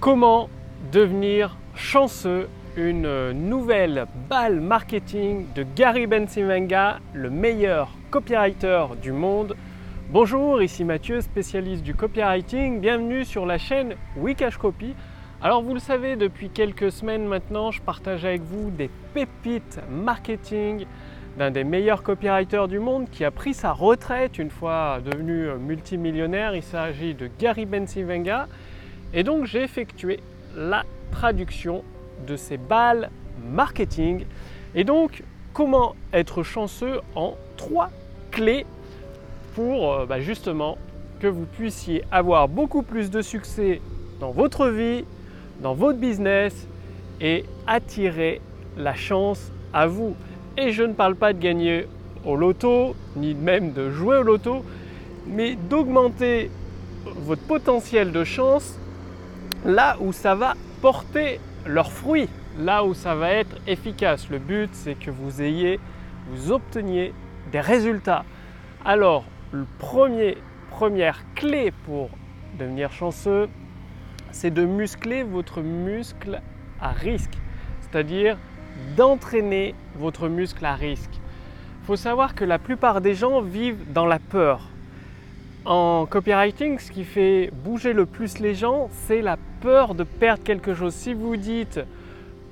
Comment devenir chanceux? Une nouvelle balle marketing de Gary Bensimenga, le meilleur copywriter du monde. Bonjour, ici Mathieu, spécialiste du copywriting. Bienvenue sur la chaîne Wikash Copy. Alors vous le savez, depuis quelques semaines maintenant, je partage avec vous des pépites marketing d'un des meilleurs copywriters du monde qui a pris sa retraite une fois devenu multimillionnaire. Il s'agit de Gary Bensimenga. Et donc j'ai effectué la traduction de ces balles marketing. Et donc comment être chanceux en trois clés pour euh, bah, justement que vous puissiez avoir beaucoup plus de succès dans votre vie, dans votre business et attirer la chance à vous. Et je ne parle pas de gagner au loto, ni même de jouer au loto, mais d'augmenter votre potentiel de chance là où ça va porter leurs fruits, là où ça va être efficace. Le but, c'est que vous ayez, vous obteniez des résultats. Alors, le premier, première clé pour devenir chanceux, c'est de muscler votre muscle à risque, c'est-à-dire d'entraîner votre muscle à risque. Il faut savoir que la plupart des gens vivent dans la peur. En copywriting, ce qui fait bouger le plus les gens, c'est la peur de perdre quelque chose. Si vous dites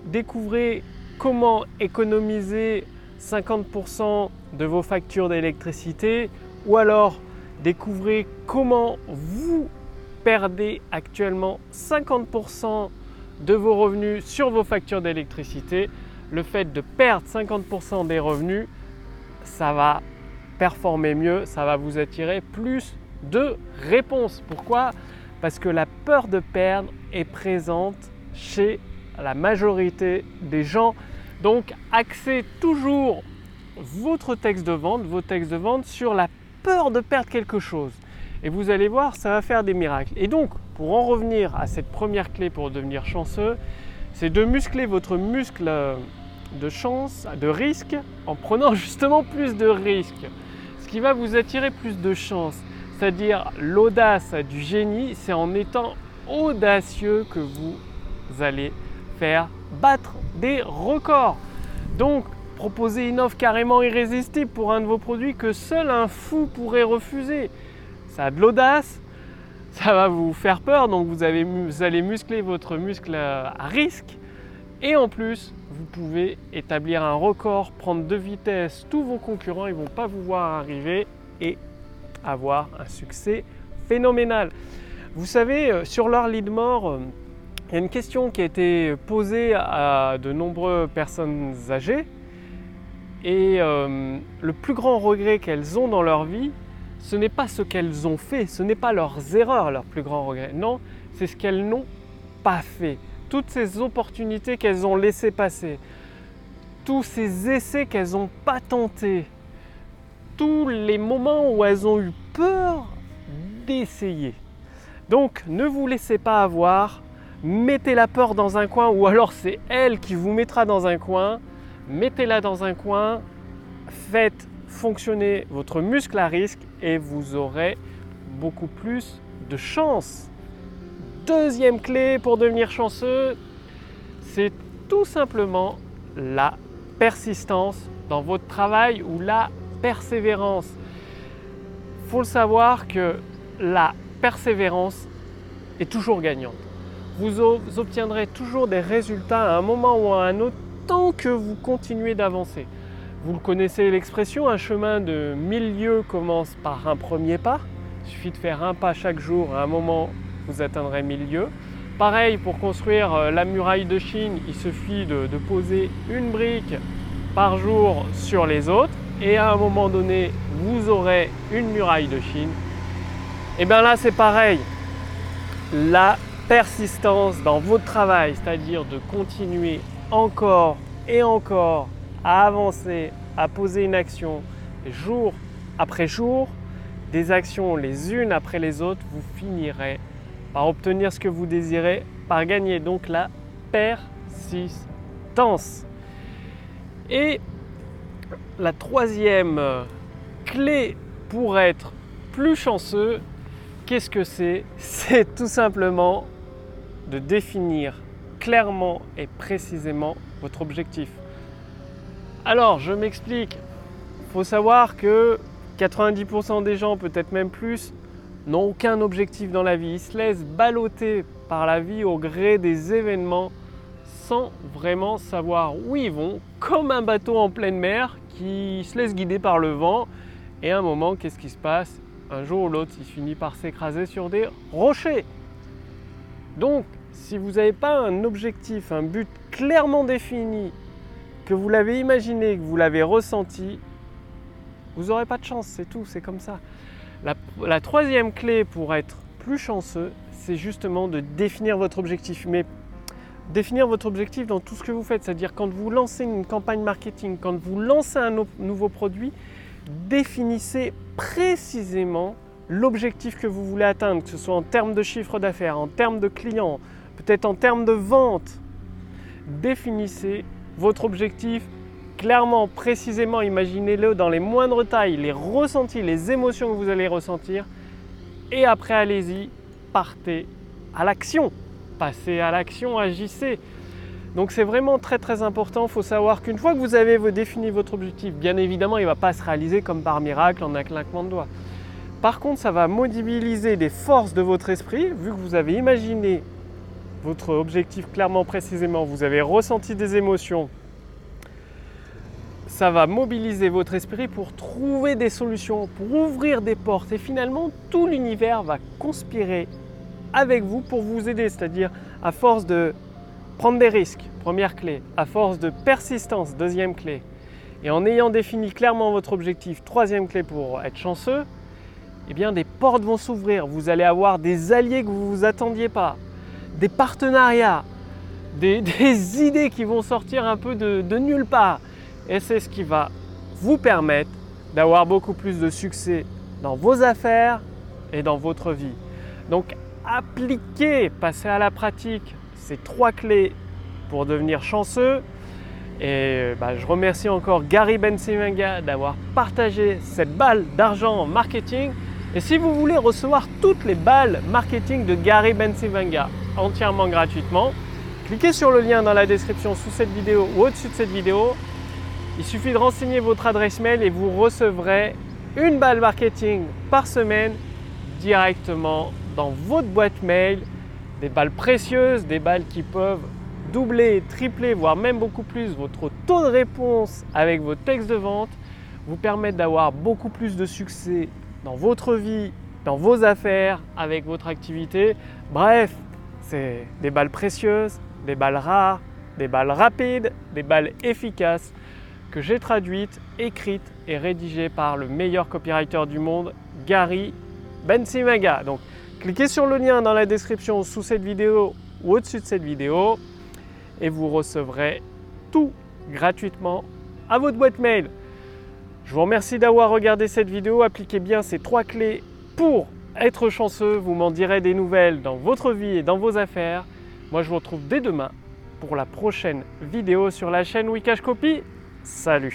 découvrez comment économiser 50% de vos factures d'électricité ou alors découvrez comment vous perdez actuellement 50% de vos revenus sur vos factures d'électricité, le fait de perdre 50% des revenus, ça va performer mieux, ça va vous attirer plus de réponses. Pourquoi? Parce que la peur de perdre est présente chez la majorité des gens. Donc axez toujours votre texte de vente, vos textes de vente sur la peur de perdre quelque chose. Et vous allez voir, ça va faire des miracles. Et donc, pour en revenir à cette première clé pour devenir chanceux, c'est de muscler votre muscle de chance, de risque, en prenant justement plus de risques. Qui va vous attirer plus de chance. C'est-à-dire l'audace du génie, c'est en étant audacieux que vous allez faire battre des records. Donc, proposer une offre carrément irrésistible pour un de vos produits que seul un fou pourrait refuser. Ça a de l'audace, ça va vous faire peur, donc vous, vous allez muscler votre muscle à risque. Et en plus, vous pouvez établir un record, prendre de vitesse tous vos concurrents, ils ne vont pas vous voir arriver et avoir un succès phénoménal. Vous savez, euh, sur leur lit de mort, euh, il y a une question qui a été posée à de nombreuses personnes âgées. Et euh, le plus grand regret qu'elles ont dans leur vie, ce n'est pas ce qu'elles ont fait, ce n'est pas leurs erreurs, leur plus grand regret. Non, c'est ce qu'elles n'ont pas fait. Toutes ces opportunités qu'elles ont laissées passer, tous ces essais qu'elles n'ont pas tentés, tous les moments où elles ont eu peur d'essayer. Donc ne vous laissez pas avoir, mettez la peur dans un coin ou alors c'est elle qui vous mettra dans un coin, mettez-la dans un coin, faites fonctionner votre muscle à risque et vous aurez beaucoup plus de chance. Deuxième clé pour devenir chanceux, c'est tout simplement la persistance dans votre travail ou la persévérance. Il faut le savoir que la persévérance est toujours gagnante. Vous obtiendrez toujours des résultats à un moment ou à un autre tant que vous continuez d'avancer. Vous le connaissez l'expression, un chemin de mille lieues commence par un premier pas. Il suffit de faire un pas chaque jour, à un moment vous atteindrez mille lieues. Pareil, pour construire euh, la muraille de Chine, il suffit de poser une brique par jour sur les autres et à un moment donné, vous aurez une muraille de Chine. Et bien là, c'est pareil. La persistance dans votre travail, c'est-à-dire de continuer encore et encore à avancer, à poser une action jour après jour, des actions les unes après les autres, vous finirez par obtenir ce que vous désirez, par gagner donc la persistance. Et la troisième clé pour être plus chanceux, qu'est-ce que c'est? C'est tout simplement de définir clairement et précisément votre objectif. Alors, je m'explique. Il faut savoir que 90% des gens, peut-être même plus, n'ont aucun objectif dans la vie. Ils se laissent balloter par la vie au gré des événements sans vraiment savoir où ils vont, comme un bateau en pleine mer qui se laisse guider par le vent. Et à un moment, qu'est-ce qui se passe? Un jour ou l'autre, il finit par s'écraser sur des rochers. Donc, si vous n'avez pas un objectif, un but clairement défini, que vous l'avez imaginé, que vous l'avez ressenti, vous n'aurez pas de chance, c'est tout, c'est comme ça. La, troisième clé pour être plus chanceux, c'est justement de définir votre objectif. Mais définir votre objectif dans tout ce que vous faites, c'est-à-dire quand vous lancez une campagne marketing, quand vous lancez un nouveau produit, définissez précisément l'objectif que vous voulez atteindre, que ce soit en termes de chiffre d'affaires, en termes de clients, peut-être en termes de vente. Définissez votre objectif clairement, précisément, imaginez-le dans les moindres tailles, les ressentis, les émotions que vous allez ressentir. Et après, allez-y, partez à l'action. Passez à l'action, agissez. Donc c'est vraiment très très important. Il faut savoir qu'une fois que vous avez défini votre objectif, bien évidemment, il ne va pas se réaliser comme par miracle en un claquement de doigts. Par contre, ça va mobiliser des forces de votre esprit, vu que vous avez imaginé votre objectif clairement précisément, vous avez ressenti des émotions, ça va mobiliser votre esprit pour trouver des solutions, pour ouvrir des portes. Et finalement, tout l'univers va conspirer avec vous pour vous aider. C'est-à-dire, à force de prendre des risques, première clé, à force de persistance, deuxième clé, et en ayant défini clairement votre objectif, troisième clé pour être chanceux, eh bien des portes vont s'ouvrir. Vous allez avoir des alliés que vous ne vous attendiez pas, des partenariats, des, idées qui vont sortir un peu de, de nulle part. Et c'est ce qui va vous permettre d'avoir beaucoup plus de succès dans vos affaires et dans votre vie. Donc appliquez, passez à la pratique ces trois clés pour devenir chanceux. Et bah, je remercie encore Gary Bensimanga d'avoir partagé cette balle d'argent en marketing. Et si vous voulez recevoir toutes les balles marketing de Gary Bensimanga entièrement gratuitement, cliquez sur le lien dans la description sous cette vidéo ou au-dessus de cette vidéo il suffit de renseigner votre adresse mail et vous recevrez une balle marketing par semaine directement dans votre boîte mail. Des balles précieuses, des balles qui peuvent doubler, tripler, voire même beaucoup plus votre taux de réponse avec vos textes de vente, vous permettre d'avoir beaucoup plus de succès dans votre vie, dans vos affaires, avec votre activité. Bref, c'est des balles précieuses, des balles rares, des balles rapides, des balles efficaces que j'ai traduite, écrite et rédigée par le meilleur copywriter du monde, Gary Bensimaga. Donc cliquez sur le lien dans la description sous cette vidéo ou au-dessus de cette vidéo et vous recevrez tout gratuitement à votre boîte mail. Je vous remercie d'avoir regardé cette vidéo. Appliquez bien ces trois clés pour être chanceux. Vous m'en direz des nouvelles dans votre vie et dans vos affaires. Moi, je vous retrouve dès demain pour la prochaine vidéo sur la chaîne Wikash Copy. Salut